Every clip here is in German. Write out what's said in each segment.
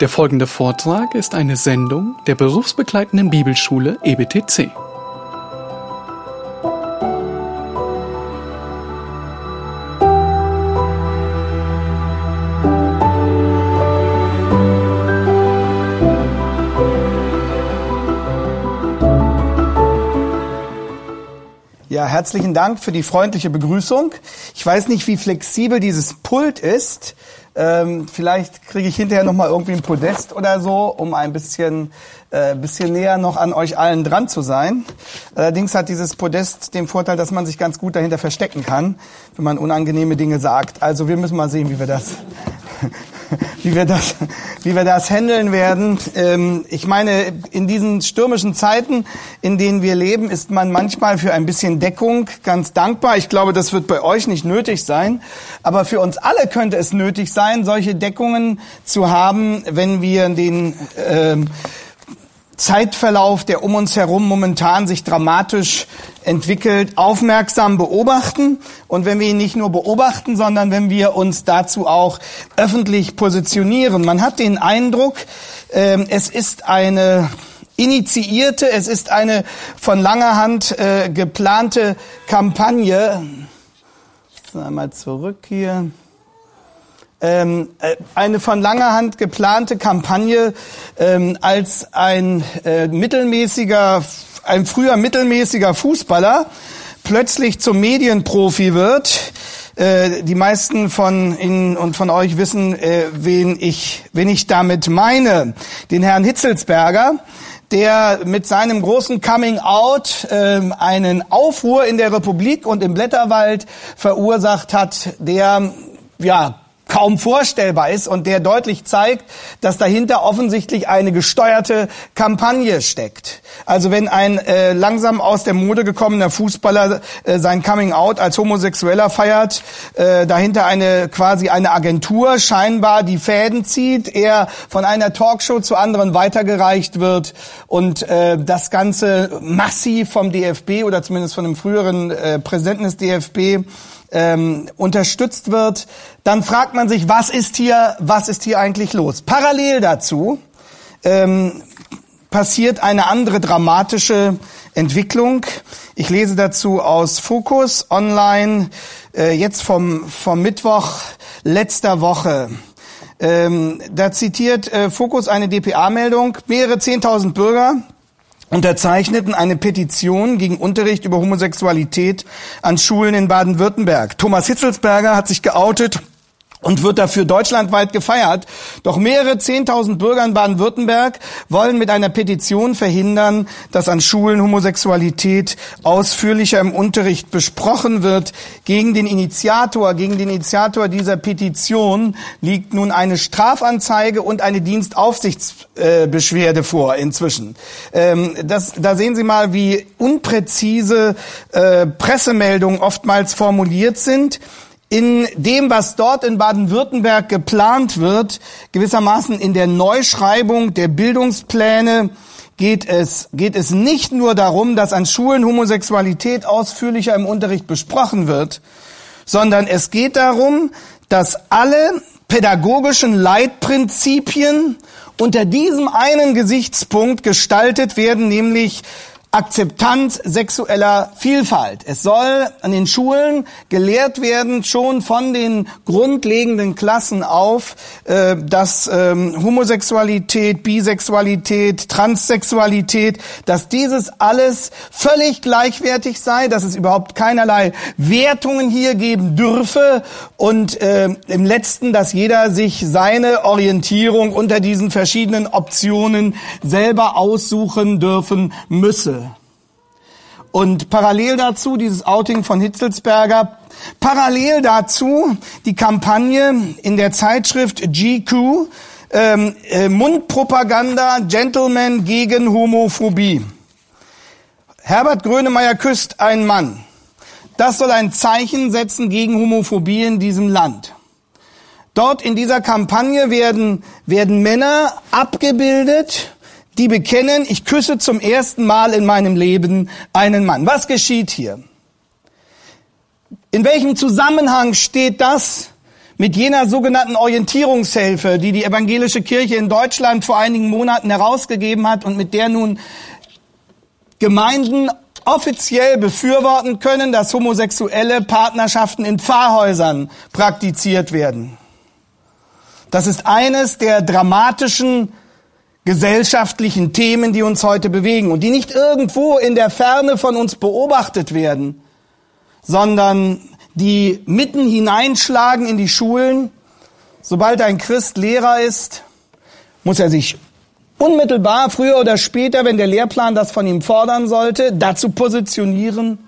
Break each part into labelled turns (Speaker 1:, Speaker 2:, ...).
Speaker 1: Der folgende Vortrag ist eine Sendung der berufsbegleitenden Bibelschule EBTC.
Speaker 2: Ja, herzlichen Dank für die freundliche Begrüßung. Ich weiß nicht, wie flexibel dieses Pult ist. Ähm, vielleicht kriege ich hinterher noch mal irgendwie ein Podest oder so, um ein bisschen, äh, bisschen näher noch an euch allen dran zu sein. Allerdings hat dieses Podest den Vorteil, dass man sich ganz gut dahinter verstecken kann, wenn man unangenehme Dinge sagt. Also wir müssen mal sehen, wie wir das wie wir das, wie wir das handeln werden. Ähm, ich meine, in diesen stürmischen Zeiten, in denen wir leben, ist man manchmal für ein bisschen Deckung ganz dankbar. Ich glaube, das wird bei euch nicht nötig sein. Aber für uns alle könnte es nötig sein, solche Deckungen zu haben, wenn wir den, ähm, Zeitverlauf, der um uns herum momentan sich dramatisch entwickelt, aufmerksam beobachten. Und wenn wir ihn nicht nur beobachten, sondern wenn wir uns dazu auch öffentlich positionieren. Man hat den Eindruck, ähm, es ist eine initiierte, es ist eine von langer Hand äh, geplante Kampagne. Einmal zurück hier ähm, äh, eine von langer Hand geplante Kampagne ähm, als ein äh, mittelmäßiger, ein früher mittelmäßiger Fußballer plötzlich zum Medienprofi wird. Äh, die meisten von Ihnen und von euch wissen, äh, wen ich, wen ich damit meine. Den Herrn Hitzelsberger der mit seinem großen Coming Out ähm, einen Aufruhr in der Republik und im Blätterwald verursacht hat, der ja kaum vorstellbar ist und der deutlich zeigt, dass dahinter offensichtlich eine gesteuerte Kampagne steckt. Also wenn ein äh, langsam aus der Mode gekommener Fußballer äh, sein Coming Out als Homosexueller feiert, äh, dahinter eine quasi eine Agentur scheinbar die Fäden zieht, er von einer Talkshow zu anderen weitergereicht wird und äh, das Ganze massiv vom DFB oder zumindest von dem früheren äh, Präsidenten des DFB ähm, unterstützt wird, dann fragt man sich, was ist hier, was ist hier eigentlich los? Parallel dazu ähm, passiert eine andere dramatische Entwicklung. Ich lese dazu aus Fokus Online äh, jetzt vom, vom Mittwoch letzter Woche. Ähm, da zitiert äh, Fokus eine DPA-Meldung. Mehrere Zehntausend Bürger unterzeichneten eine Petition gegen Unterricht über Homosexualität an Schulen in Baden-Württemberg. Thomas Hitzelsberger hat sich geoutet und wird dafür deutschlandweit gefeiert. Doch mehrere Zehntausend Bürger in Baden-Württemberg wollen mit einer Petition verhindern, dass an Schulen Homosexualität ausführlicher im Unterricht besprochen wird. Gegen den Initiator, gegen den Initiator dieser Petition liegt nun eine Strafanzeige und eine Dienstaufsichtsbeschwerde vor inzwischen. Ähm, das, da sehen Sie mal, wie unpräzise äh, Pressemeldungen oftmals formuliert sind in dem, was dort in Baden-Württemberg geplant wird, gewissermaßen in der Neuschreibung der Bildungspläne, geht es, geht es nicht nur darum, dass an Schulen Homosexualität ausführlicher im Unterricht besprochen wird, sondern es geht darum, dass alle pädagogischen Leitprinzipien unter diesem einen Gesichtspunkt gestaltet werden, nämlich Akzeptanz sexueller Vielfalt. Es soll an den Schulen gelehrt werden, schon von den grundlegenden Klassen auf, äh, dass ähm, Homosexualität, Bisexualität, Transsexualität, dass dieses alles völlig gleichwertig sei, dass es überhaupt keinerlei Wertungen hier geben dürfe und äh, im letzten, dass jeder sich seine Orientierung unter diesen verschiedenen Optionen selber aussuchen dürfen müsse. Und parallel dazu dieses Outing von Hitzelsberger, parallel dazu die Kampagne in der Zeitschrift GQ, ähm, äh, Mundpropaganda Gentleman gegen Homophobie. Herbert Grönemeyer küsst einen Mann. Das soll ein Zeichen setzen gegen Homophobie in diesem Land. Dort in dieser Kampagne werden, werden Männer abgebildet, die bekennen, ich küsse zum ersten Mal in meinem Leben einen Mann. Was geschieht hier? In welchem Zusammenhang steht das mit jener sogenannten Orientierungshilfe, die die evangelische Kirche in Deutschland vor einigen Monaten herausgegeben hat und mit der nun Gemeinden offiziell befürworten können, dass homosexuelle Partnerschaften in Pfarrhäusern praktiziert werden. Das ist eines der dramatischen gesellschaftlichen Themen, die uns heute bewegen und die nicht irgendwo in der Ferne von uns beobachtet werden, sondern die mitten hineinschlagen in die Schulen. Sobald ein Christ Lehrer ist, muss er sich unmittelbar, früher oder später, wenn der Lehrplan das von ihm fordern sollte, dazu positionieren.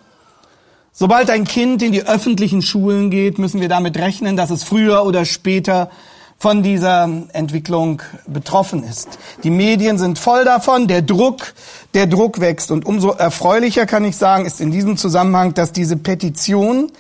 Speaker 2: Sobald ein Kind in die öffentlichen Schulen geht, müssen wir damit rechnen, dass es früher oder später von dieser Entwicklung betroffen ist. Die Medien sind voll davon, der Druck, der Druck wächst. Und umso erfreulicher kann ich sagen, ist in diesem Zusammenhang, dass diese Petition,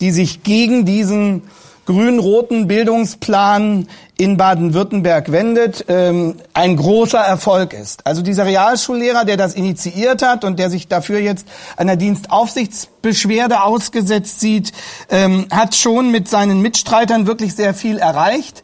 Speaker 2: die sich gegen diesen grün-roten Bildungsplan in Baden-Württemberg wendet, ähm, ein großer Erfolg ist. Also dieser Realschullehrer, der das initiiert hat und der sich dafür jetzt einer Dienstaufsichtsbeschwerde ausgesetzt sieht, ähm, hat schon mit seinen Mitstreitern wirklich sehr viel erreicht.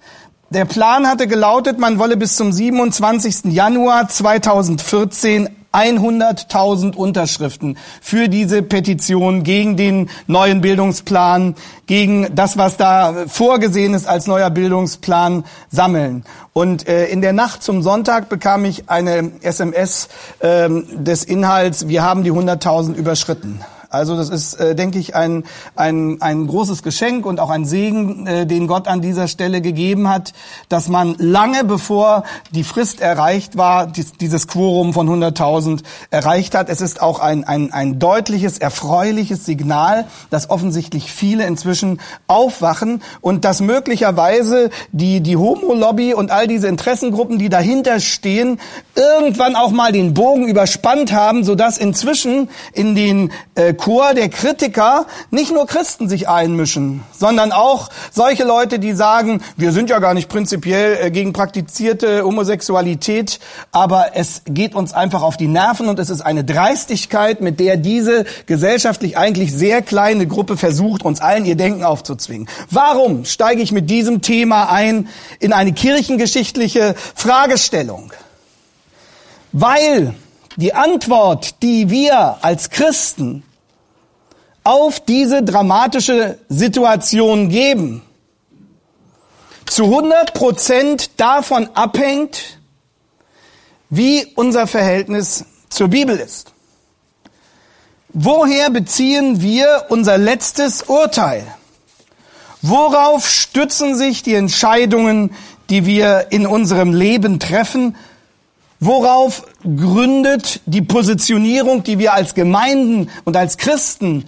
Speaker 2: Der Plan hatte gelautet, man wolle bis zum 27. Januar 2014 100.000 Unterschriften für diese Petition gegen den neuen Bildungsplan, gegen das, was da vorgesehen ist als neuer Bildungsplan, sammeln. Und äh, in der Nacht zum Sonntag bekam ich eine SMS äh, des Inhalts, wir haben die 100.000 überschritten. Also das ist, äh, denke ich, ein, ein, ein großes Geschenk und auch ein Segen, äh, den Gott an dieser Stelle gegeben hat, dass man lange bevor die Frist erreicht war, dies, dieses Quorum von 100.000 erreicht hat. Es ist auch ein, ein, ein deutliches, erfreuliches Signal, dass offensichtlich viele inzwischen aufwachen und dass möglicherweise die, die Homo-Lobby und all diese Interessengruppen, die dahinter stehen, irgendwann auch mal den Bogen überspannt haben, sodass inzwischen in den äh, Chor der Kritiker nicht nur Christen sich einmischen, sondern auch solche Leute, die sagen, wir sind ja gar nicht prinzipiell äh, gegen praktizierte Homosexualität, aber es geht uns einfach auf die Nerven und es ist eine Dreistigkeit, mit der diese gesellschaftlich eigentlich sehr kleine Gruppe versucht, uns allen ihr Denken aufzuzwingen. Warum steige ich mit diesem Thema ein in eine kirchengeschichtliche Fragestellung? Weil die Antwort, die wir als Christen auf diese dramatische Situation geben, zu 100 Prozent davon abhängt, wie unser Verhältnis zur Bibel ist. Woher beziehen wir unser letztes Urteil? Worauf stützen sich die Entscheidungen, die wir in unserem Leben treffen? Worauf gründet die Positionierung, die wir als Gemeinden und als Christen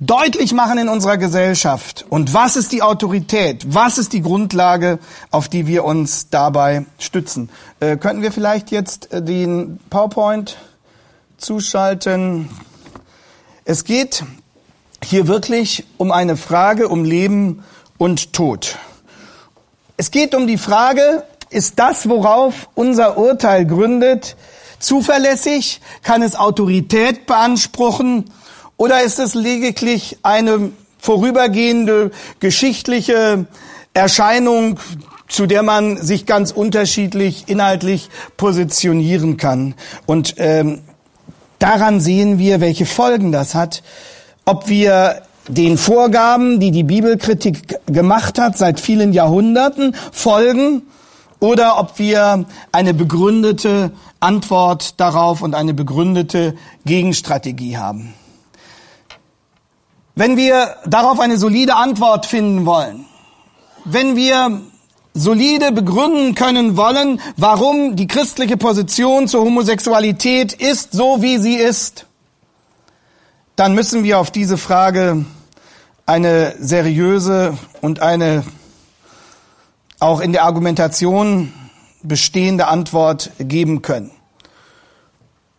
Speaker 2: deutlich machen in unserer Gesellschaft. Und was ist die Autorität? Was ist die Grundlage, auf die wir uns dabei stützen? Äh, könnten wir vielleicht jetzt äh, den PowerPoint zuschalten? Es geht hier wirklich um eine Frage um Leben und Tod. Es geht um die Frage, ist das, worauf unser Urteil gründet, zuverlässig? Kann es Autorität beanspruchen? Oder ist es lediglich eine vorübergehende geschichtliche Erscheinung, zu der man sich ganz unterschiedlich inhaltlich positionieren kann? Und ähm, daran sehen wir, welche Folgen das hat, ob wir den Vorgaben, die die Bibelkritik gemacht hat, seit vielen Jahrhunderten folgen oder ob wir eine begründete Antwort darauf und eine begründete Gegenstrategie haben. Wenn wir darauf eine solide Antwort finden wollen, wenn wir solide begründen können wollen, warum die christliche Position zur Homosexualität ist so, wie sie ist, dann müssen wir auf diese Frage eine seriöse und eine auch in der Argumentation bestehende Antwort geben können.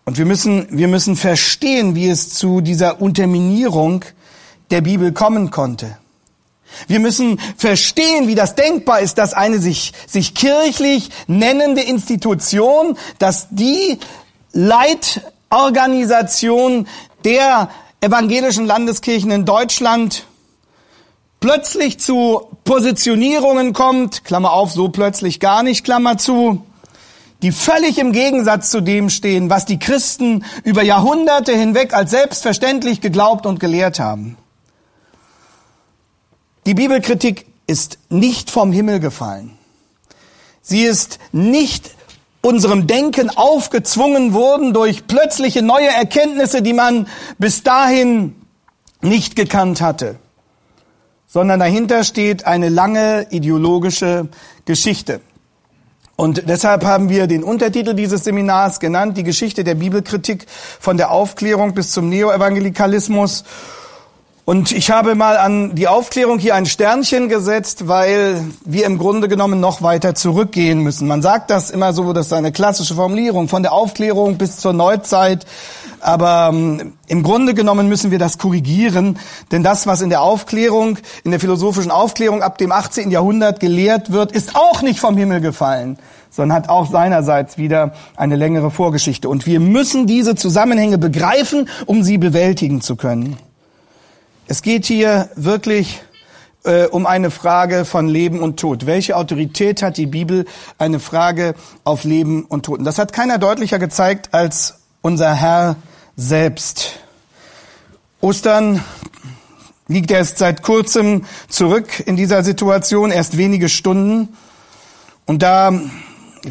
Speaker 2: Und wir müssen, wir müssen verstehen, wie es zu dieser Unterminierung der Bibel kommen konnte. Wir müssen verstehen, wie das denkbar ist, dass eine sich, sich kirchlich nennende Institution, dass die Leitorganisation der evangelischen Landeskirchen in Deutschland plötzlich zu Positionierungen kommt, Klammer auf, so plötzlich gar nicht, Klammer zu, die völlig im Gegensatz zu dem stehen, was die Christen über Jahrhunderte hinweg als selbstverständlich geglaubt und gelehrt haben. Die Bibelkritik ist nicht vom Himmel gefallen. Sie ist nicht unserem Denken aufgezwungen worden durch plötzliche neue Erkenntnisse, die man bis dahin nicht gekannt hatte, sondern dahinter steht eine lange ideologische Geschichte. Und deshalb haben wir den Untertitel dieses Seminars genannt, die Geschichte der Bibelkritik von der Aufklärung bis zum Neoevangelikalismus. Und ich habe mal an die Aufklärung hier ein Sternchen gesetzt, weil wir im Grunde genommen noch weiter zurückgehen müssen. Man sagt das immer so, das ist eine klassische Formulierung, von der Aufklärung bis zur Neuzeit. Aber ähm, im Grunde genommen müssen wir das korrigieren, denn das, was in der Aufklärung, in der philosophischen Aufklärung ab dem 18. Jahrhundert gelehrt wird, ist auch nicht vom Himmel gefallen sondern hat auch seinerseits wieder eine längere Vorgeschichte. Und wir müssen diese Zusammenhänge begreifen, um sie bewältigen zu können. Es geht hier wirklich äh, um eine Frage von Leben und Tod. Welche Autorität hat die Bibel? Eine Frage auf Leben und Tod. Und das hat keiner deutlicher gezeigt als unser Herr selbst. Ostern liegt erst seit kurzem zurück in dieser Situation, erst wenige Stunden. Und da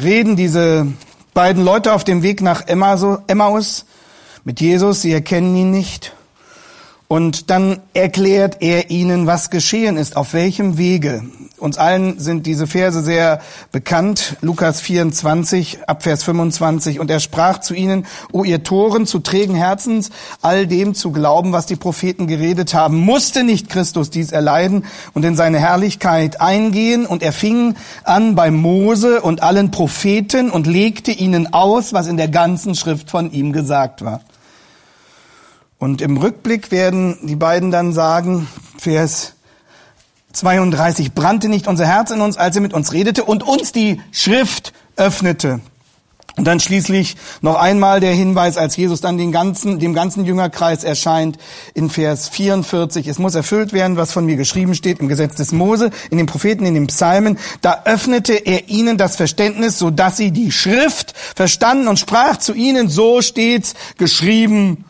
Speaker 2: reden diese beiden Leute auf dem Weg nach Emmaus mit Jesus. Sie erkennen ihn nicht. Und dann erklärt er ihnen, was geschehen ist, auf welchem Wege. Uns allen sind diese Verse sehr bekannt. Lukas 24, Abvers 25. Und er sprach zu ihnen, O ihr Toren zu trägen Herzens, all dem zu glauben, was die Propheten geredet haben. Musste nicht Christus dies erleiden und in seine Herrlichkeit eingehen? Und er fing an bei Mose und allen Propheten und legte ihnen aus, was in der ganzen Schrift von ihm gesagt war. Und im Rückblick werden die beiden dann sagen, Vers 32, brannte nicht unser Herz in uns, als er mit uns redete und uns die Schrift öffnete. Und dann schließlich noch einmal der Hinweis, als Jesus dann den ganzen, dem ganzen Jüngerkreis erscheint, in Vers 44. Es muss erfüllt werden, was von mir geschrieben steht im Gesetz des Mose, in den Propheten, in den Psalmen. Da öffnete er ihnen das Verständnis, so dass sie die Schrift verstanden und sprach zu ihnen, so steht's geschrieben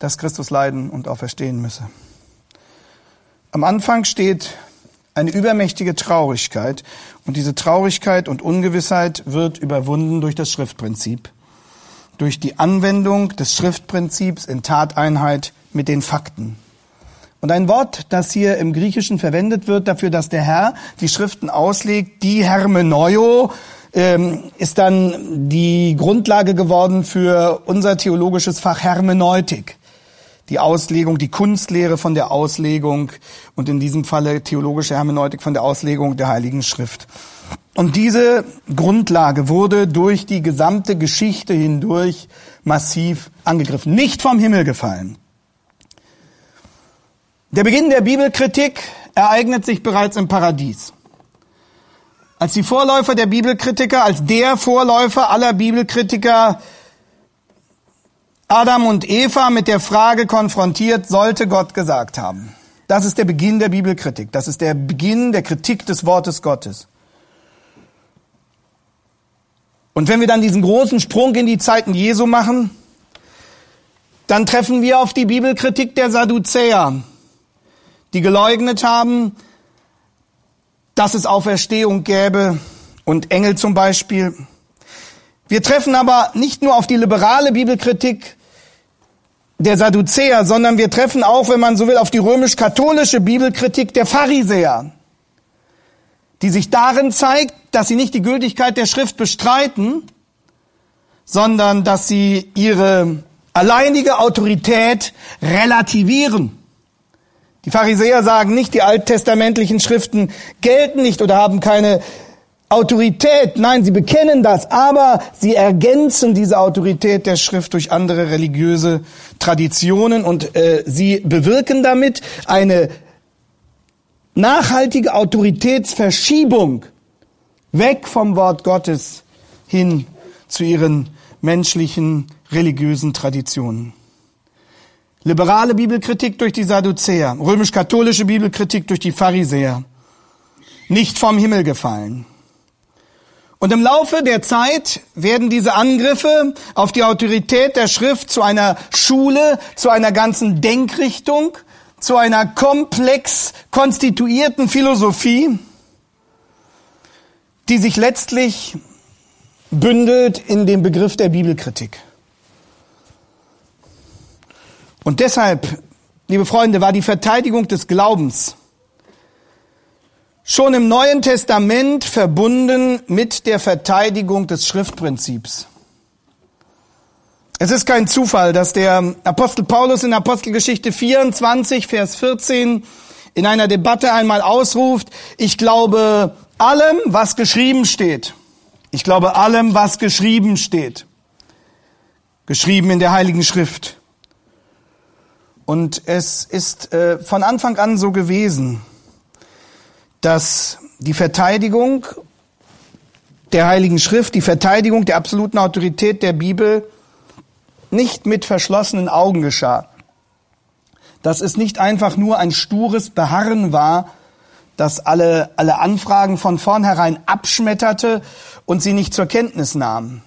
Speaker 2: dass Christus leiden und auferstehen müsse. Am Anfang steht eine übermächtige Traurigkeit und diese Traurigkeit und Ungewissheit wird überwunden durch das Schriftprinzip, durch die Anwendung des Schriftprinzips in Tateinheit mit den Fakten. Und ein Wort, das hier im Griechischen verwendet wird dafür, dass der Herr die Schriften auslegt, die Hermeneuo, ähm, ist dann die Grundlage geworden für unser theologisches Fach Hermeneutik die Auslegung, die Kunstlehre von der Auslegung und in diesem Falle theologische Hermeneutik von der Auslegung der Heiligen Schrift. Und diese Grundlage wurde durch die gesamte Geschichte hindurch massiv angegriffen, nicht vom Himmel gefallen. Der Beginn der Bibelkritik ereignet sich bereits im Paradies. Als die Vorläufer der Bibelkritiker, als der Vorläufer aller Bibelkritiker Adam und Eva mit der Frage konfrontiert, sollte Gott gesagt haben. Das ist der Beginn der Bibelkritik. Das ist der Beginn der Kritik des Wortes Gottes. Und wenn wir dann diesen großen Sprung in die Zeiten Jesu machen, dann treffen wir auf die Bibelkritik der Sadduzäer, die geleugnet haben, dass es Auferstehung gäbe und Engel zum Beispiel. Wir treffen aber nicht nur auf die liberale Bibelkritik der Sadduzäer, sondern wir treffen auch, wenn man so will, auf die römisch-katholische Bibelkritik der Pharisäer, die sich darin zeigt, dass sie nicht die Gültigkeit der Schrift bestreiten, sondern dass sie ihre alleinige Autorität relativieren. Die Pharisäer sagen nicht, die alttestamentlichen Schriften gelten nicht oder haben keine Autorität, nein, sie bekennen das, aber sie ergänzen diese Autorität der Schrift durch andere religiöse Traditionen und äh, sie bewirken damit eine nachhaltige Autoritätsverschiebung weg vom Wort Gottes hin zu ihren menschlichen religiösen Traditionen. Liberale Bibelkritik durch die Sadduzäer, römisch-katholische Bibelkritik durch die Pharisäer. Nicht vom Himmel gefallen. Und im Laufe der Zeit werden diese Angriffe auf die Autorität der Schrift zu einer Schule, zu einer ganzen Denkrichtung, zu einer komplex konstituierten Philosophie, die sich letztlich bündelt in dem Begriff der Bibelkritik. Und deshalb, liebe Freunde, war die Verteidigung des Glaubens schon im Neuen Testament verbunden mit der Verteidigung des Schriftprinzips. Es ist kein Zufall, dass der Apostel Paulus in Apostelgeschichte 24, Vers 14 in einer Debatte einmal ausruft, ich glaube allem, was geschrieben steht. Ich glaube allem, was geschrieben steht. Geschrieben in der Heiligen Schrift. Und es ist äh, von Anfang an so gewesen, dass die Verteidigung der Heiligen Schrift, die Verteidigung der absoluten Autorität der Bibel nicht mit verschlossenen Augen geschah. Dass es nicht einfach nur ein stures Beharren war, das alle, alle Anfragen von vornherein abschmetterte und sie nicht zur Kenntnis nahm,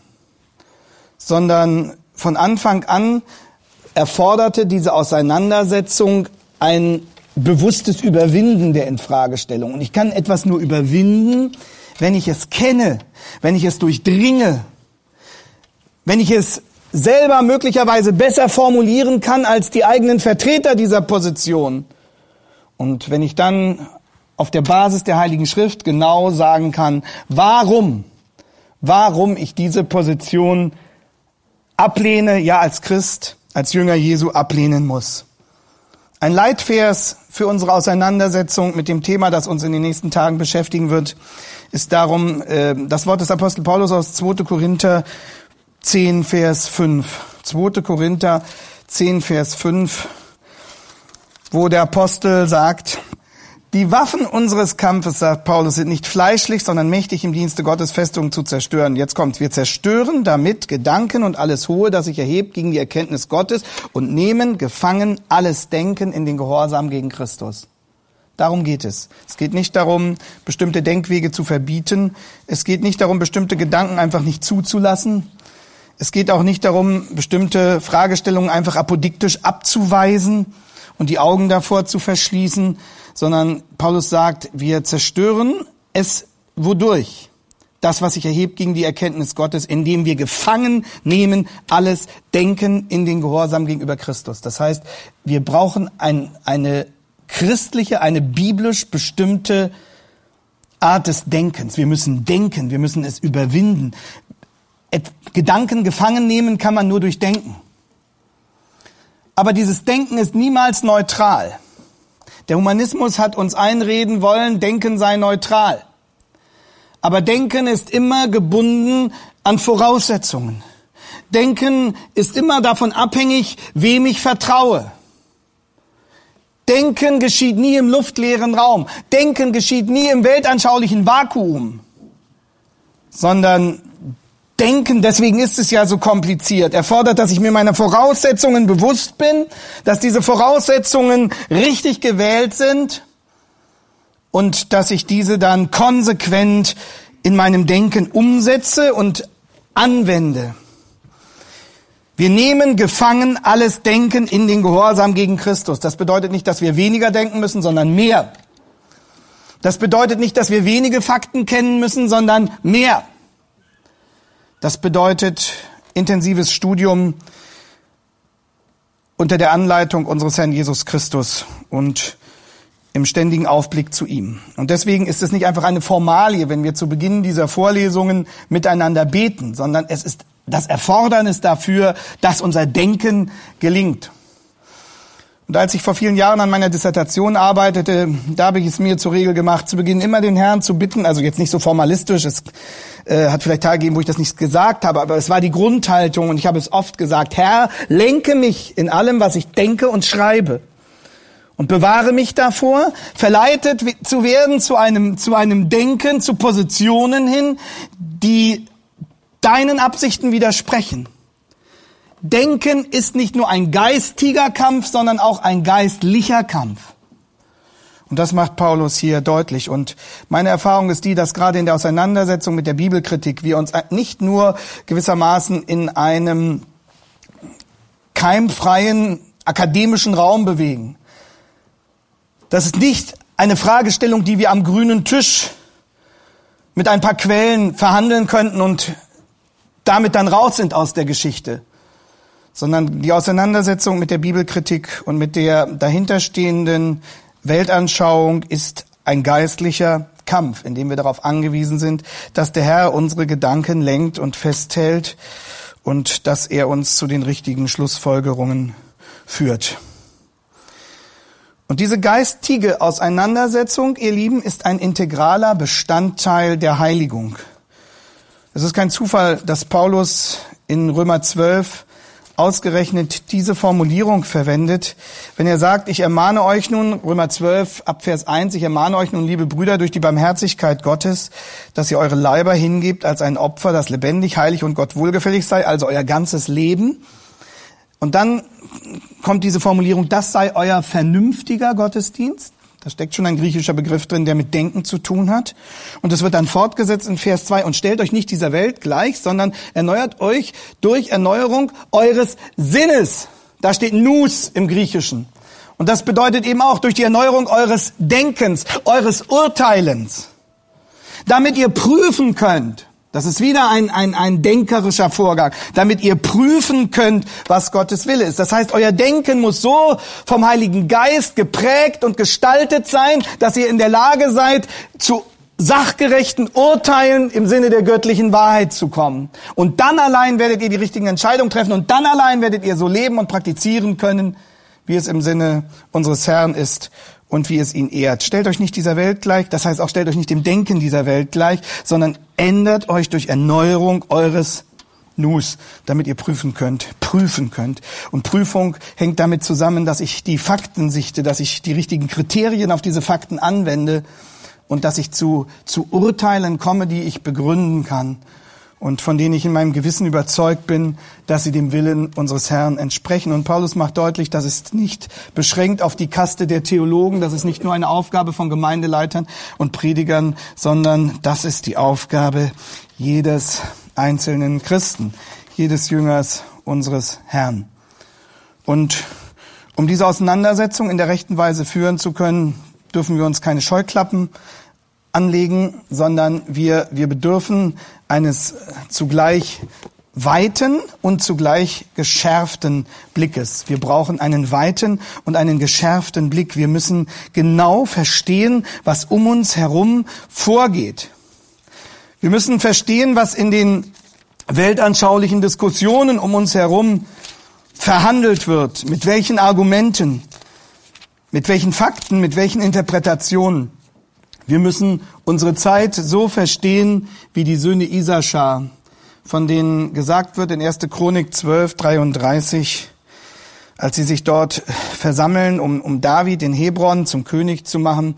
Speaker 2: sondern von Anfang an erforderte diese Auseinandersetzung ein bewusstes Überwinden der Infragestellung. Und ich kann etwas nur überwinden, wenn ich es kenne, wenn ich es durchdringe, wenn ich es selber möglicherweise besser formulieren kann als die eigenen Vertreter dieser Position. Und wenn ich dann auf der Basis der Heiligen Schrift genau sagen kann, warum, warum ich diese Position ablehne, ja als Christ, als Jünger Jesu ablehnen muss. Ein Leitvers für unsere Auseinandersetzung mit dem Thema, das uns in den nächsten Tagen beschäftigen wird, ist darum äh, das Wort des Apostel Paulus aus 2. Korinther 10, Vers 5. 2. Korinther 10, Vers 5, wo der Apostel sagt, die Waffen unseres Kampfes, sagt Paulus, sind nicht fleischlich, sondern mächtig im Dienste Gottes Festungen zu zerstören. Jetzt kommt's. Wir zerstören damit Gedanken und alles Hohe, das sich erhebt gegen die Erkenntnis Gottes und nehmen gefangen alles Denken in den Gehorsam gegen Christus. Darum geht es. Es geht nicht darum, bestimmte Denkwege zu verbieten. Es geht nicht darum, bestimmte Gedanken einfach nicht zuzulassen. Es geht auch nicht darum, bestimmte Fragestellungen einfach apodiktisch abzuweisen und die Augen davor zu verschließen, sondern Paulus sagt, wir zerstören es wodurch? Das, was sich erhebt gegen die Erkenntnis Gottes, indem wir gefangen nehmen alles Denken in den Gehorsam gegenüber Christus. Das heißt, wir brauchen ein, eine christliche, eine biblisch bestimmte Art des Denkens. Wir müssen denken, wir müssen es überwinden. Gedanken gefangen nehmen kann man nur durch Denken. Aber dieses Denken ist niemals neutral. Der Humanismus hat uns einreden wollen, Denken sei neutral. Aber Denken ist immer gebunden an Voraussetzungen. Denken ist immer davon abhängig, wem ich vertraue. Denken geschieht nie im luftleeren Raum. Denken geschieht nie im weltanschaulichen Vakuum, sondern Denken, deswegen ist es ja so kompliziert, erfordert, dass ich mir meiner Voraussetzungen bewusst bin, dass diese Voraussetzungen richtig gewählt sind und dass ich diese dann konsequent in meinem Denken umsetze und anwende. Wir nehmen gefangen alles Denken in den Gehorsam gegen Christus. Das bedeutet nicht, dass wir weniger denken müssen, sondern mehr. Das bedeutet nicht, dass wir wenige Fakten kennen müssen, sondern mehr. Das bedeutet intensives Studium unter der Anleitung unseres Herrn Jesus Christus und im ständigen Aufblick zu ihm. Und deswegen ist es nicht einfach eine Formalie, wenn wir zu Beginn dieser Vorlesungen miteinander beten, sondern es ist das Erfordernis dafür, dass unser Denken gelingt. Und als ich vor vielen Jahren an meiner Dissertation arbeitete, da habe ich es mir zur Regel gemacht, zu Beginn immer den Herrn zu bitten, also jetzt nicht so formalistisch, es äh, hat vielleicht Tage gegeben, wo ich das nicht gesagt habe, aber es war die Grundhaltung und ich habe es oft gesagt, Herr, lenke mich in allem, was ich denke und schreibe und bewahre mich davor, verleitet zu werden zu einem, zu einem Denken, zu Positionen hin, die deinen Absichten widersprechen Denken ist nicht nur ein geistiger Kampf, sondern auch ein geistlicher Kampf. Und das macht Paulus hier deutlich. Und meine Erfahrung ist die, dass gerade in der Auseinandersetzung mit der Bibelkritik wir uns nicht nur gewissermaßen in einem keimfreien akademischen Raum bewegen. Das ist nicht eine Fragestellung, die wir am grünen Tisch mit ein paar Quellen verhandeln könnten und damit dann raus sind aus der Geschichte, sondern die Auseinandersetzung mit der Bibelkritik und mit der dahinterstehenden Weltanschauung ist ein geistlicher Kampf, in dem wir darauf angewiesen sind, dass der Herr unsere Gedanken lenkt und festhält und dass er uns zu den richtigen Schlussfolgerungen führt. Und diese geistige Auseinandersetzung, ihr Lieben, ist ein integraler Bestandteil der Heiligung. Es ist kein Zufall, dass Paulus in Römer 12 ausgerechnet diese Formulierung verwendet, wenn er sagt, ich ermahne euch nun, Römer 12 ab Vers 1, ich ermahne euch nun, liebe Brüder, durch die Barmherzigkeit Gottes, dass ihr eure Leiber hingebt als ein Opfer, das lebendig, heilig und Gott wohlgefällig sei, also euer ganzes Leben. Und dann kommt diese Formulierung, das sei euer vernünftiger Gottesdienst. Da steckt schon ein griechischer Begriff drin, der mit Denken zu tun hat. Und es wird dann fortgesetzt in Vers 2. Und stellt euch nicht dieser Welt gleich, sondern erneuert euch durch Erneuerung eures Sinnes. Da steht Nus im Griechischen. Und das bedeutet eben auch durch die Erneuerung eures Denkens, eures Urteilens. Damit ihr prüfen könnt, das ist wieder ein, ein, ein denkerischer Vorgang, damit ihr prüfen könnt, was Gottes Wille ist. Das heißt, euer Denken muss so vom Heiligen Geist geprägt und gestaltet sein, dass ihr in der Lage seid, zu sachgerechten Urteilen im Sinne der göttlichen Wahrheit zu kommen. Und dann allein werdet ihr die richtigen Entscheidungen treffen und dann allein werdet ihr so leben und praktizieren können, wie es im Sinne unseres Herrn ist und wie es ihn ehrt. Stellt euch nicht dieser Welt gleich, das heißt auch stellt euch nicht dem Denken dieser Welt gleich, sondern ändert euch durch Erneuerung eures Nus, damit ihr prüfen könnt, prüfen könnt. Und Prüfung hängt damit zusammen, dass ich die Fakten sichte, dass ich die richtigen Kriterien auf diese Fakten anwende und dass ich zu, zu Urteilen komme, die ich begründen kann und von denen ich in meinem Gewissen überzeugt bin, dass sie dem Willen unseres Herrn entsprechen. Und Paulus macht deutlich, das ist nicht beschränkt auf die Kaste der Theologen, das ist nicht nur eine Aufgabe von Gemeindeleitern und Predigern, sondern das ist die Aufgabe jedes einzelnen Christen, jedes Jüngers unseres Herrn. Und um diese Auseinandersetzung in der rechten Weise führen zu können, dürfen wir uns keine Scheuklappen anlegen, sondern wir, wir bedürfen eines zugleich weiten und zugleich geschärften Blickes. Wir brauchen einen weiten und einen geschärften Blick. Wir müssen genau verstehen, was um uns herum vorgeht. Wir müssen verstehen, was in den weltanschaulichen Diskussionen um uns herum verhandelt wird, mit welchen Argumenten, mit welchen Fakten, mit welchen Interpretationen. Wir müssen unsere Zeit so verstehen wie die Söhne Isaschar, von denen gesagt wird in 1. Chronik 12, 33, als sie sich dort versammeln, um, um David in Hebron zum König zu machen.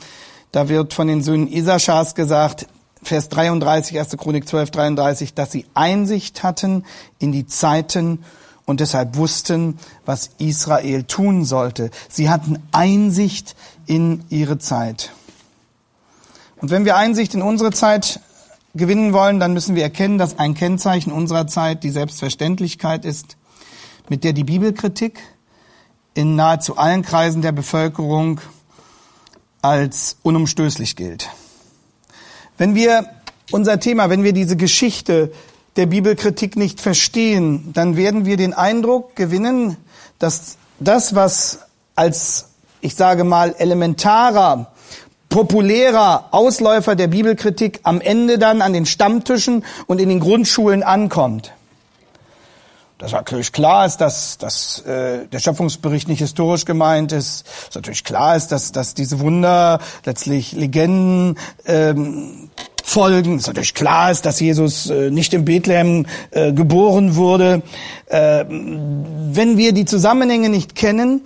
Speaker 2: Da wird von den Söhnen Isaschars gesagt, Vers 33, 1. Chronik 12, 33, dass sie Einsicht hatten in die Zeiten und deshalb wussten, was Israel tun sollte. Sie hatten Einsicht in ihre Zeit. Und wenn wir Einsicht in unsere Zeit gewinnen wollen, dann müssen wir erkennen, dass ein Kennzeichen unserer Zeit die Selbstverständlichkeit ist, mit der die Bibelkritik in nahezu allen Kreisen der Bevölkerung als unumstößlich gilt. Wenn wir unser Thema, wenn wir diese Geschichte der Bibelkritik nicht verstehen, dann werden wir den Eindruck gewinnen, dass das, was als, ich sage mal, elementarer populärer Ausläufer der Bibelkritik am Ende dann an den Stammtischen und in den Grundschulen ankommt. Dass natürlich klar ist, dass, dass äh, der Schöpfungsbericht nicht historisch gemeint ist. Dass natürlich klar ist, dass, dass diese Wunder letztlich Legenden ähm, folgen. Dass natürlich klar ist, dass Jesus äh, nicht in Bethlehem äh, geboren wurde. Äh, wenn wir die Zusammenhänge nicht kennen,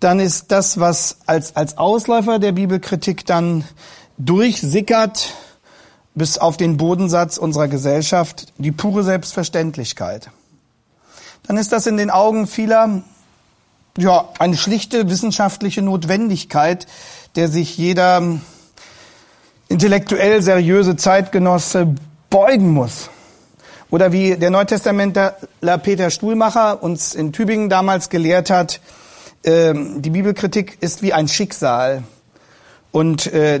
Speaker 2: dann ist das, was als, als Ausläufer der Bibelkritik dann durchsickert bis auf den Bodensatz unserer Gesellschaft, die pure Selbstverständlichkeit. dann ist das in den Augen vieler ja, eine schlichte wissenschaftliche Notwendigkeit, der sich jeder intellektuell seriöse Zeitgenosse beugen muss. Oder wie der Neutestamentler Peter Stuhlmacher uns in Tübingen damals gelehrt hat, äh, die Bibelkritik ist wie ein Schicksal. Und äh,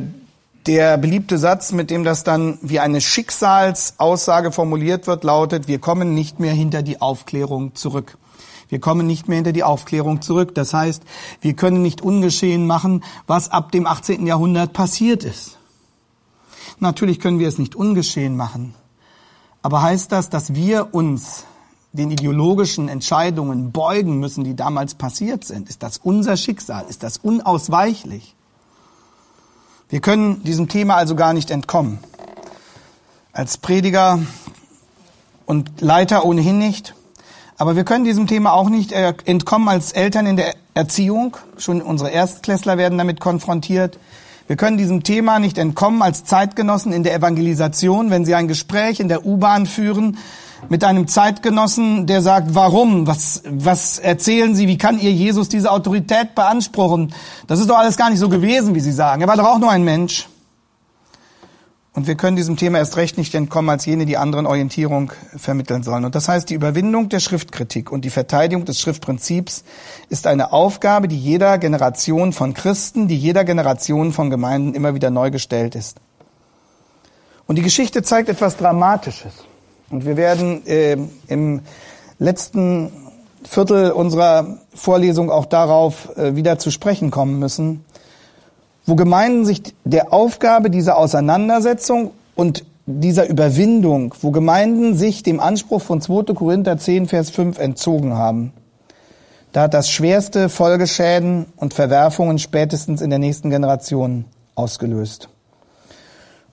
Speaker 2: der beliebte Satz, mit dem das dann wie eine Schicksalsaussage formuliert wird, lautet, wir kommen nicht mehr hinter die Aufklärung zurück. Wir kommen nicht mehr hinter die Aufklärung zurück. Das heißt, wir können nicht ungeschehen machen, was ab dem 18. Jahrhundert passiert ist. Natürlich können wir es nicht ungeschehen machen. Aber heißt das, dass wir uns den ideologischen Entscheidungen beugen müssen, die damals passiert sind? Ist das unser Schicksal? Ist das unausweichlich? Wir können diesem Thema also gar nicht entkommen. Als Prediger und Leiter ohnehin nicht. Aber wir können diesem Thema auch nicht äh, entkommen als Eltern in der Erziehung. Schon unsere Erstklässler werden damit konfrontiert. Wir können diesem Thema nicht entkommen als Zeitgenossen in der Evangelisation, wenn sie ein Gespräch in der U-Bahn führen mit einem Zeitgenossen, der sagt, warum? Was, was erzählen Sie? Wie kann Ihr Jesus diese Autorität beanspruchen? Das ist doch alles gar nicht so gewesen, wie Sie sagen. Er war doch auch nur ein Mensch. Und wir können diesem Thema erst recht nicht entkommen, als jene, die anderen Orientierung vermitteln sollen. Und das heißt, die Überwindung der Schriftkritik und die Verteidigung des Schriftprinzips ist eine Aufgabe, die jeder Generation von Christen, die jeder Generation von Gemeinden immer wieder neu gestellt ist. Und die Geschichte zeigt etwas Dramatisches. Und wir werden äh, im letzten Viertel unserer Vorlesung auch darauf äh, wieder zu sprechen kommen müssen, wo Gemeinden sich der Aufgabe dieser Auseinandersetzung und dieser Überwindung, wo Gemeinden sich dem Anspruch von 2. Korinther 10, Vers 5 entzogen haben. Da hat das schwerste Folgeschäden und Verwerfungen spätestens in der nächsten Generation ausgelöst.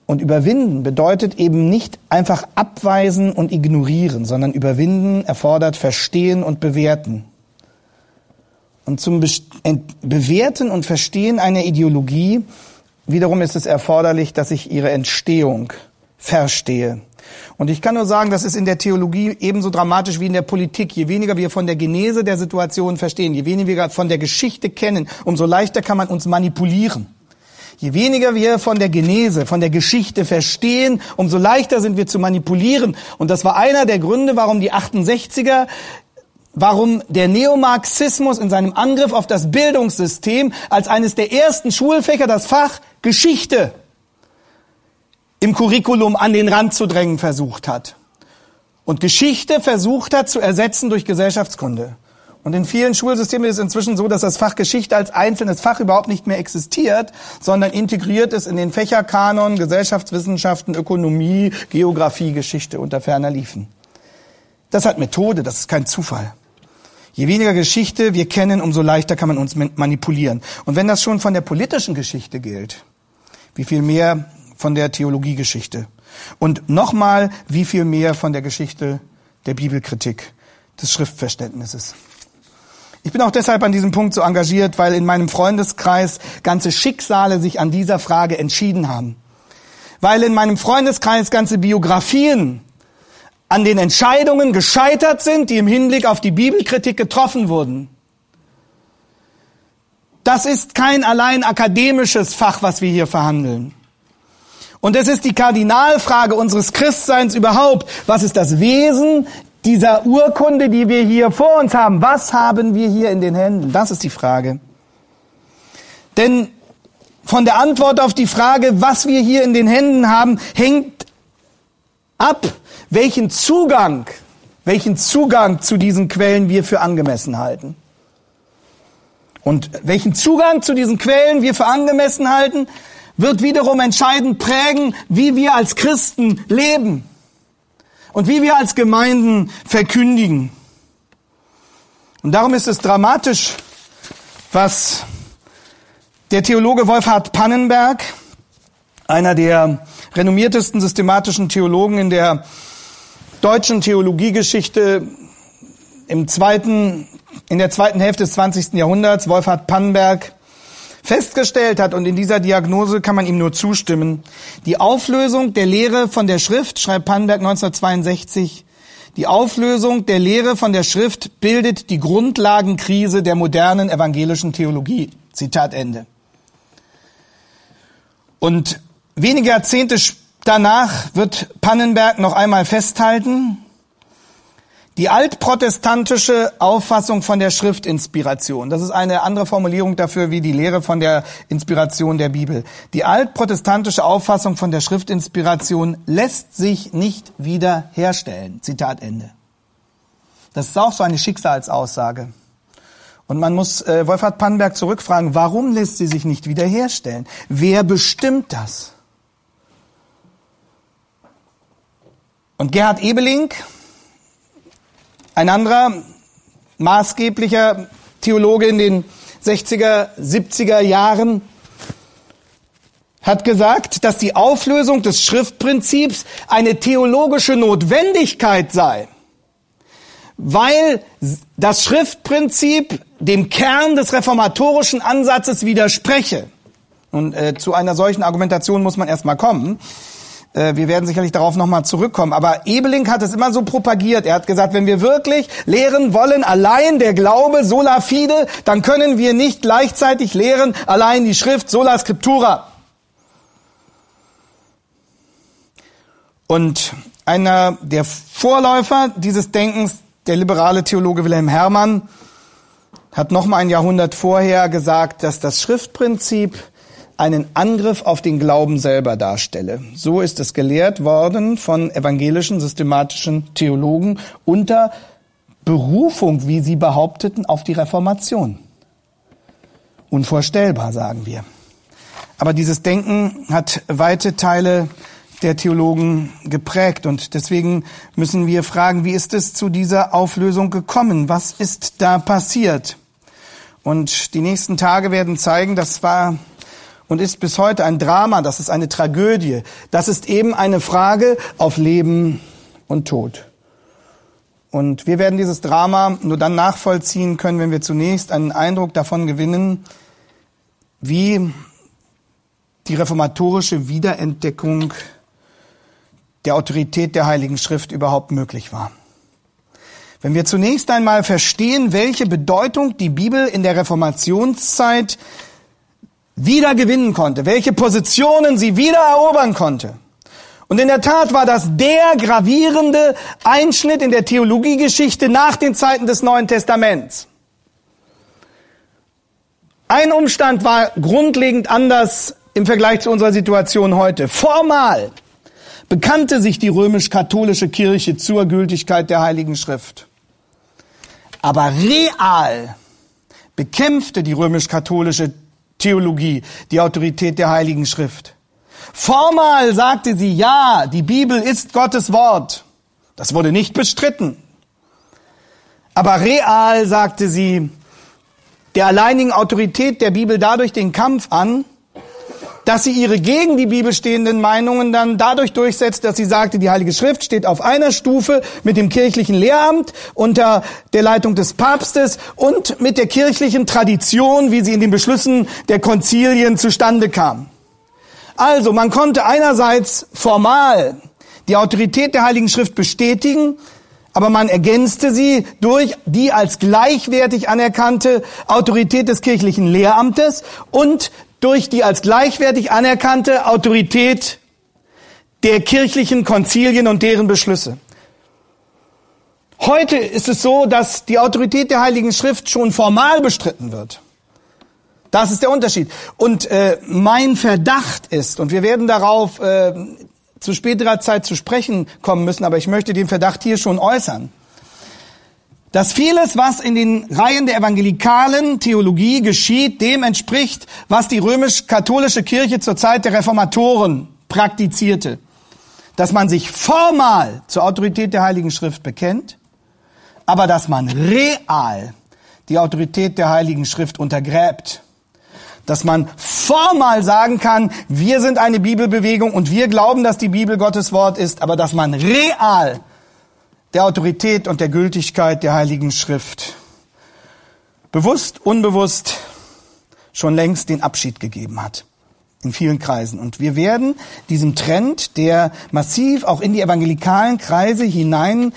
Speaker 2: Und überwinden bedeutet eben nicht einfach abweisen und ignorieren, sondern überwinden erfordert verstehen und bewerten. Und zum Be Bewerten und Verstehen einer Ideologie wiederum ist es erforderlich, dass ich ihre Entstehung verstehe. Und ich kann nur sagen, das ist in der Theologie ebenso dramatisch wie in der Politik. Je weniger wir von der Genese der Situation verstehen, je weniger wir von der Geschichte kennen, umso leichter kann man uns manipulieren. Je weniger wir von der Genese, von der Geschichte verstehen, umso leichter sind wir zu manipulieren. Und das war einer der Gründe, warum die 68er warum der Neomarxismus in seinem Angriff auf das Bildungssystem als eines der ersten Schulfächer das Fach Geschichte im Curriculum an den Rand zu drängen versucht hat. Und Geschichte versucht hat zu ersetzen durch Gesellschaftskunde. Und in vielen Schulsystemen ist es inzwischen so, dass das Fach Geschichte als einzelnes Fach überhaupt nicht mehr existiert, sondern integriert ist in den Fächerkanon, Gesellschaftswissenschaften, Ökonomie, Geografie, Geschichte unter ferner liefen. Das hat Methode, das ist kein Zufall. Je weniger Geschichte wir kennen, umso leichter kann man uns manipulieren. Und wenn das schon von der politischen Geschichte gilt, wie viel mehr von der Theologiegeschichte? Und nochmal, wie viel mehr von der Geschichte der Bibelkritik, des Schriftverständnisses? Ich bin auch deshalb an diesem Punkt so engagiert, weil in meinem Freundeskreis ganze Schicksale sich an dieser Frage entschieden haben. Weil in meinem Freundeskreis ganze Biografien an den Entscheidungen gescheitert sind, die im Hinblick auf die Bibelkritik getroffen wurden. Das ist kein allein akademisches Fach, was wir hier verhandeln. Und es ist die Kardinalfrage unseres Christseins überhaupt. Was ist das Wesen dieser Urkunde, die wir hier vor uns haben, was haben wir hier in den Händen? Das ist die Frage. Denn von der Antwort auf die Frage, was wir hier in den Händen haben, hängt ab, welchen Zugang, welchen Zugang zu diesen Quellen wir für angemessen halten. Und welchen Zugang zu diesen Quellen wir für angemessen halten, wird wiederum entscheidend prägen, wie wir als Christen leben und wie wir als Gemeinden verkündigen. Und darum ist es dramatisch, was der Theologe Wolfhard Pannenberg, einer der renommiertesten systematischen Theologen in der deutschen Theologiegeschichte im zweiten, in der zweiten Hälfte des 20. Jahrhunderts, Wolfhard Pannenberg, festgestellt hat, und in dieser Diagnose kann man ihm nur zustimmen, die Auflösung der Lehre von der Schrift, schreibt Pannenberg 1962, Die Auflösung der Lehre von der Schrift bildet die Grundlagenkrise der modernen evangelischen Theologie. Zitat Ende. Und wenige Jahrzehnte danach wird Pannenberg noch einmal festhalten, die altprotestantische Auffassung von der Schriftinspiration, das ist eine andere Formulierung dafür wie die Lehre von der Inspiration der Bibel. Die altprotestantische Auffassung von der Schriftinspiration lässt sich nicht wiederherstellen. Zitat Ende. Das ist auch so eine Schicksalsaussage. Und man muss äh, Wolfhard Pannenberg zurückfragen, warum lässt sie sich nicht wiederherstellen? Wer bestimmt das? Und Gerhard Ebeling, ein anderer maßgeblicher Theologe in den 60er, 70er Jahren hat gesagt, dass die Auflösung des Schriftprinzips eine theologische Notwendigkeit sei, weil das Schriftprinzip dem Kern des reformatorischen Ansatzes widerspreche. Und äh, zu einer solchen Argumentation muss man erstmal kommen. Äh, wir werden sicherlich darauf nochmal zurückkommen. Aber Ebeling hat es immer so propagiert. Er hat gesagt, wenn wir wirklich lehren wollen, allein der Glaube, sola fide, dann können wir nicht gleichzeitig lehren, allein die Schrift, sola scriptura. Und einer der Vorläufer dieses Denkens, der liberale Theologe Wilhelm Herrmann, hat nochmal ein Jahrhundert vorher gesagt, dass das Schriftprinzip einen Angriff auf den Glauben selber darstelle. So ist es gelehrt worden von evangelischen systematischen Theologen unter Berufung, wie sie behaupteten, auf die Reformation. Unvorstellbar, sagen wir. Aber dieses Denken hat weite Teile der Theologen geprägt und deswegen müssen wir fragen, wie ist es zu dieser Auflösung gekommen? Was ist da passiert? Und die nächsten Tage werden zeigen, das war und ist bis heute ein Drama, das ist eine Tragödie. Das ist eben eine Frage auf Leben und Tod. Und wir werden dieses Drama nur dann nachvollziehen können, wenn wir zunächst einen Eindruck davon gewinnen, wie die reformatorische Wiederentdeckung der Autorität der Heiligen Schrift überhaupt möglich war. Wenn wir zunächst einmal verstehen, welche Bedeutung die Bibel in der Reformationszeit wieder gewinnen konnte, welche Positionen sie wieder erobern konnte. Und in der Tat war das der gravierende Einschnitt in der Theologiegeschichte nach den Zeiten des Neuen Testaments. Ein Umstand war grundlegend anders im Vergleich zu unserer Situation heute. Formal bekannte sich die römisch-katholische Kirche zur Gültigkeit der Heiligen Schrift. Aber real bekämpfte die römisch-katholische Theologie, die Autorität der Heiligen Schrift. Formal sagte sie, ja, die Bibel ist Gottes Wort. Das wurde nicht bestritten. Aber real sagte sie der alleinigen Autorität der Bibel dadurch den Kampf an, dass sie ihre gegen die Bibel stehenden Meinungen dann dadurch durchsetzt, dass sie sagte, die Heilige Schrift steht auf einer Stufe mit dem kirchlichen Lehramt unter der Leitung des Papstes und mit der kirchlichen Tradition, wie sie in den Beschlüssen der Konzilien zustande kam. Also, man konnte einerseits formal die Autorität der Heiligen Schrift bestätigen, aber man ergänzte sie durch die als gleichwertig anerkannte Autorität des kirchlichen Lehramtes und durch die als gleichwertig anerkannte Autorität der kirchlichen Konzilien und deren Beschlüsse. Heute ist es so, dass die Autorität der Heiligen Schrift schon formal bestritten wird. Das ist der Unterschied. Und äh, mein Verdacht ist, und wir werden darauf äh, zu späterer Zeit zu sprechen kommen müssen, aber ich möchte den Verdacht hier schon äußern, dass vieles, was in den Reihen der evangelikalen Theologie geschieht, dem entspricht, was die römisch-katholische Kirche zur Zeit der Reformatoren praktizierte. Dass man sich formal zur Autorität der Heiligen Schrift bekennt, aber dass man real die Autorität der Heiligen Schrift untergräbt. Dass man formal sagen kann, wir sind eine Bibelbewegung und wir glauben, dass die Bibel Gottes Wort ist, aber dass man real der Autorität und der Gültigkeit der Heiligen Schrift bewusst, unbewusst schon längst den Abschied gegeben hat. In vielen Kreisen. Und wir werden diesem Trend, der massiv auch in die evangelikalen Kreise hinein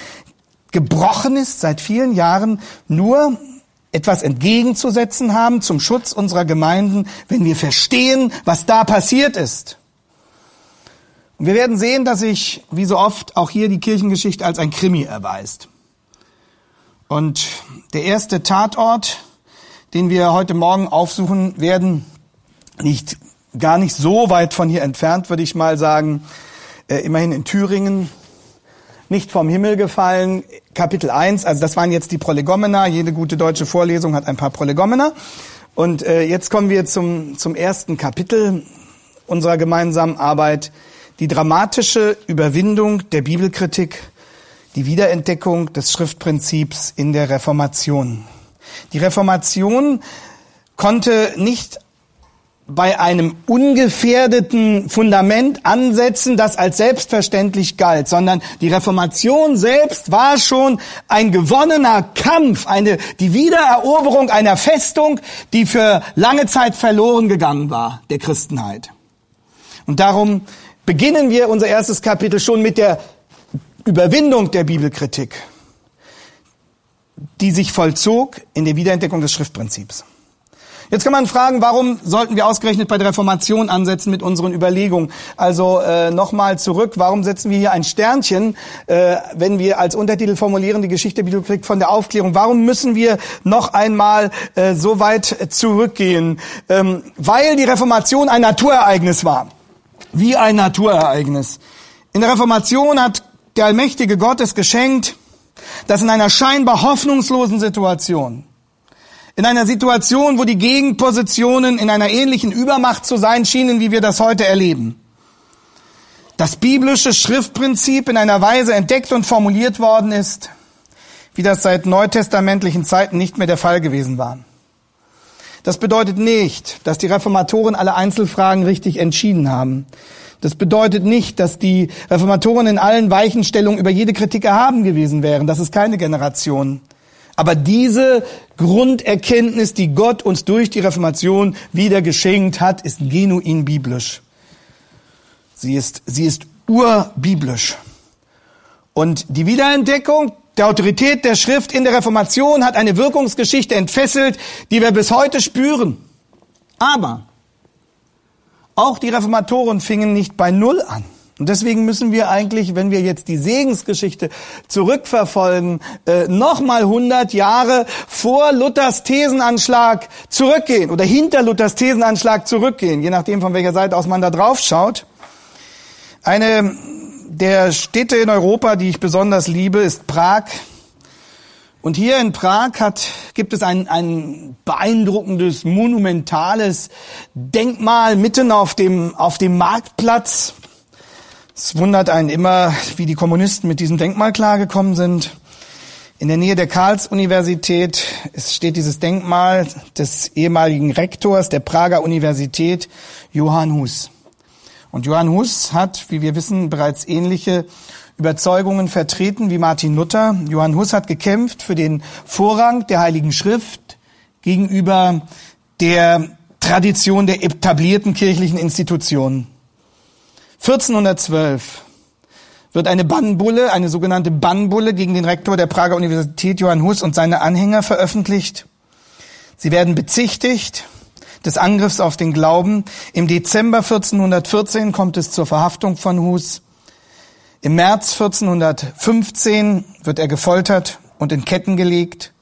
Speaker 2: gebrochen ist seit vielen Jahren, nur etwas entgegenzusetzen haben zum Schutz unserer Gemeinden, wenn wir verstehen, was da passiert ist. Und wir werden sehen, dass sich, wie so oft, auch hier die Kirchengeschichte als ein Krimi erweist. Und der erste Tatort, den wir heute Morgen aufsuchen werden, nicht gar nicht so weit von hier entfernt, würde ich mal sagen, äh, immerhin in Thüringen, nicht vom Himmel gefallen, Kapitel 1, also das waren jetzt die Prolegomena, jede gute deutsche Vorlesung hat ein paar Prolegomena. Und äh, jetzt kommen wir zum, zum ersten Kapitel unserer gemeinsamen Arbeit, die dramatische Überwindung der Bibelkritik, die Wiederentdeckung des Schriftprinzips in der Reformation. Die Reformation konnte nicht bei einem ungefährdeten Fundament ansetzen, das als selbstverständlich galt, sondern die Reformation selbst war schon ein gewonnener Kampf, eine, die Wiedereroberung einer Festung, die für lange Zeit verloren gegangen war, der Christenheit. Und darum beginnen wir unser erstes Kapitel schon mit der Überwindung der Bibelkritik, die sich vollzog in der Wiederentdeckung des Schriftprinzips. Jetzt kann man fragen, warum sollten wir ausgerechnet bei der Reformation ansetzen mit unseren Überlegungen? Also äh, nochmal zurück, warum setzen wir hier ein Sternchen, äh, wenn wir als Untertitel formulieren die Geschichte der Bibel von der Aufklärung? Warum müssen wir noch einmal äh, so weit zurückgehen? Ähm, weil die Reformation ein Naturereignis war. Wie ein Naturereignis. In der Reformation hat der allmächtige Gott es geschenkt, dass in einer scheinbar hoffnungslosen Situation in einer Situation, wo die Gegenpositionen in einer ähnlichen Übermacht zu sein schienen, wie wir das heute erleben. Das biblische Schriftprinzip in einer Weise entdeckt und formuliert worden ist, wie das seit neutestamentlichen Zeiten nicht mehr der Fall gewesen war. Das bedeutet nicht, dass die Reformatoren alle Einzelfragen richtig entschieden haben. Das bedeutet nicht, dass die Reformatoren in allen Weichenstellungen über jede Kritik erhaben gewesen wären. Das ist keine Generation. Aber diese Grunderkenntnis, die Gott uns durch die Reformation wieder geschenkt hat, ist genuin biblisch. Sie ist, sie ist urbiblisch. Und die Wiederentdeckung der Autorität der Schrift in der Reformation hat eine Wirkungsgeschichte entfesselt, die wir bis heute spüren. Aber auch die Reformatoren fingen nicht bei Null an. Und deswegen müssen wir eigentlich, wenn wir jetzt die Segensgeschichte zurückverfolgen, äh, nochmal 100 Jahre vor Luthers Thesenanschlag zurückgehen oder hinter Luthers Thesenanschlag zurückgehen, je nachdem von welcher Seite aus man da drauf schaut. Eine der Städte in Europa, die ich besonders liebe, ist Prag. Und hier in Prag hat, gibt es ein, ein beeindruckendes, monumentales Denkmal mitten auf dem, auf dem Marktplatz. Es wundert einen immer, wie die Kommunisten mit diesem Denkmal klargekommen sind. In der Nähe der Karls-Universität steht dieses Denkmal des ehemaligen Rektors der Prager Universität, Johann Hus. Und Johann Hus hat, wie wir wissen, bereits ähnliche Überzeugungen vertreten wie Martin Luther. Johann Hus hat gekämpft für den Vorrang der Heiligen Schrift gegenüber der Tradition der etablierten kirchlichen Institutionen. 1412 wird eine Bannbulle, eine sogenannte Bannbulle gegen den Rektor der Prager Universität Johann Hus und seine Anhänger veröffentlicht. Sie werden bezichtigt des Angriffs auf den Glauben. Im Dezember 1414 kommt es zur Verhaftung von Hus. Im März 1415 wird er gefoltert und in Ketten gelegt.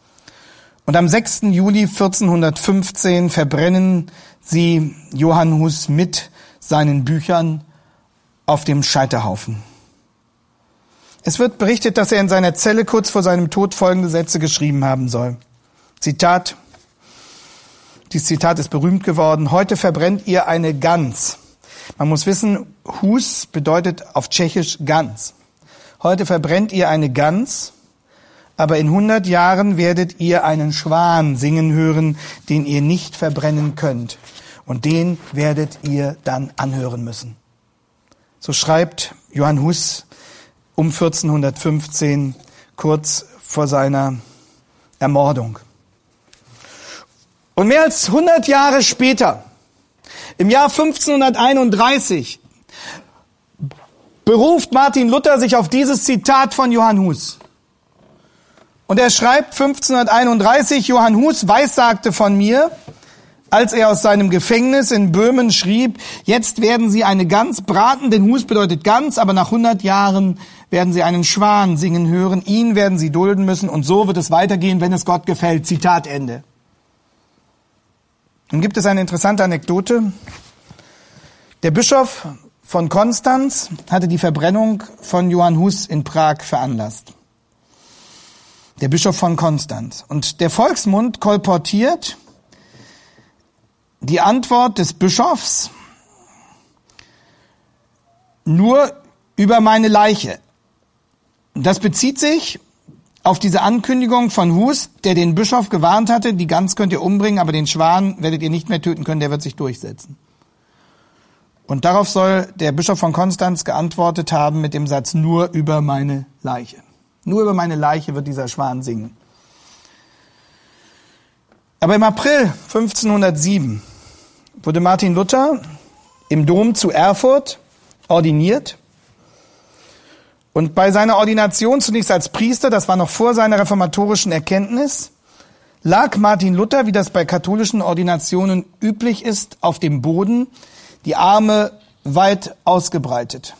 Speaker 2: Und am 6. Juli 1415 verbrennen sie Johann Hus mit seinen Büchern auf dem Scheiterhaufen. Es wird berichtet, dass er in seiner Zelle kurz vor seinem Tod folgende Sätze geschrieben haben soll. Zitat. Dieses Zitat ist berühmt geworden. Heute verbrennt ihr eine Gans. Man muss wissen, Hus bedeutet auf Tschechisch Gans. Heute verbrennt ihr eine Gans, aber in 100 Jahren werdet ihr einen Schwan singen hören, den ihr nicht verbrennen könnt. Und den werdet ihr dann anhören müssen. So schreibt Johann Hus um 1415, kurz vor seiner Ermordung. Und mehr als 100 Jahre später, im Jahr 1531, beruft Martin Luther sich auf dieses Zitat von Johann Hus. Und er schreibt 1531, Johann Hus weissagte von mir, als er aus seinem Gefängnis in Böhmen schrieb, jetzt werden sie eine Gans braten, denn Hus bedeutet Gans, aber nach 100 Jahren werden sie einen Schwan singen hören, ihn werden sie dulden müssen und so wird es weitergehen, wenn es Gott gefällt. Zitat Ende. Nun gibt es eine interessante Anekdote. Der Bischof von Konstanz hatte die Verbrennung von Johann Hus in Prag veranlasst. Der Bischof von Konstanz. Und der Volksmund kolportiert, die Antwort des Bischofs nur über meine Leiche. Das bezieht sich auf diese Ankündigung von Hus, der den Bischof gewarnt hatte, die Gans könnt ihr umbringen, aber den Schwan werdet ihr nicht mehr töten können, der wird sich durchsetzen. Und darauf soll der Bischof von Konstanz geantwortet haben mit dem Satz, nur über meine Leiche. Nur über meine Leiche wird dieser Schwan singen. Aber im April 1507 wurde Martin Luther im Dom zu Erfurt ordiniert. Und bei seiner Ordination zunächst als Priester, das war noch vor seiner reformatorischen Erkenntnis, lag Martin Luther, wie das bei katholischen Ordinationen üblich ist, auf dem Boden, die Arme weit ausgebreitet.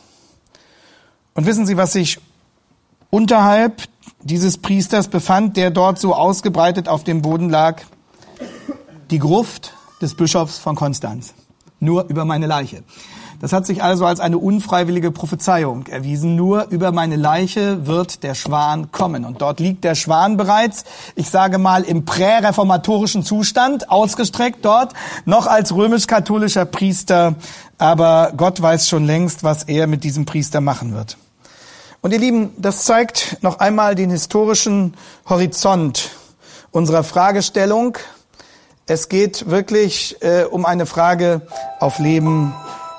Speaker 2: Und wissen Sie, was sich unterhalb dieses Priesters befand, der dort so ausgebreitet auf dem Boden lag? die Gruft des Bischofs von Konstanz. Nur über meine Leiche. Das hat sich also als eine unfreiwillige Prophezeiung erwiesen. Nur über meine Leiche wird der Schwan kommen. Und dort liegt der Schwan bereits, ich sage mal, im präreformatorischen Zustand, ausgestreckt dort, noch als römisch-katholischer Priester. Aber Gott weiß schon längst, was er mit diesem Priester machen wird. Und ihr Lieben, das zeigt noch einmal den historischen Horizont unserer Fragestellung es geht wirklich äh, um eine Frage auf Leben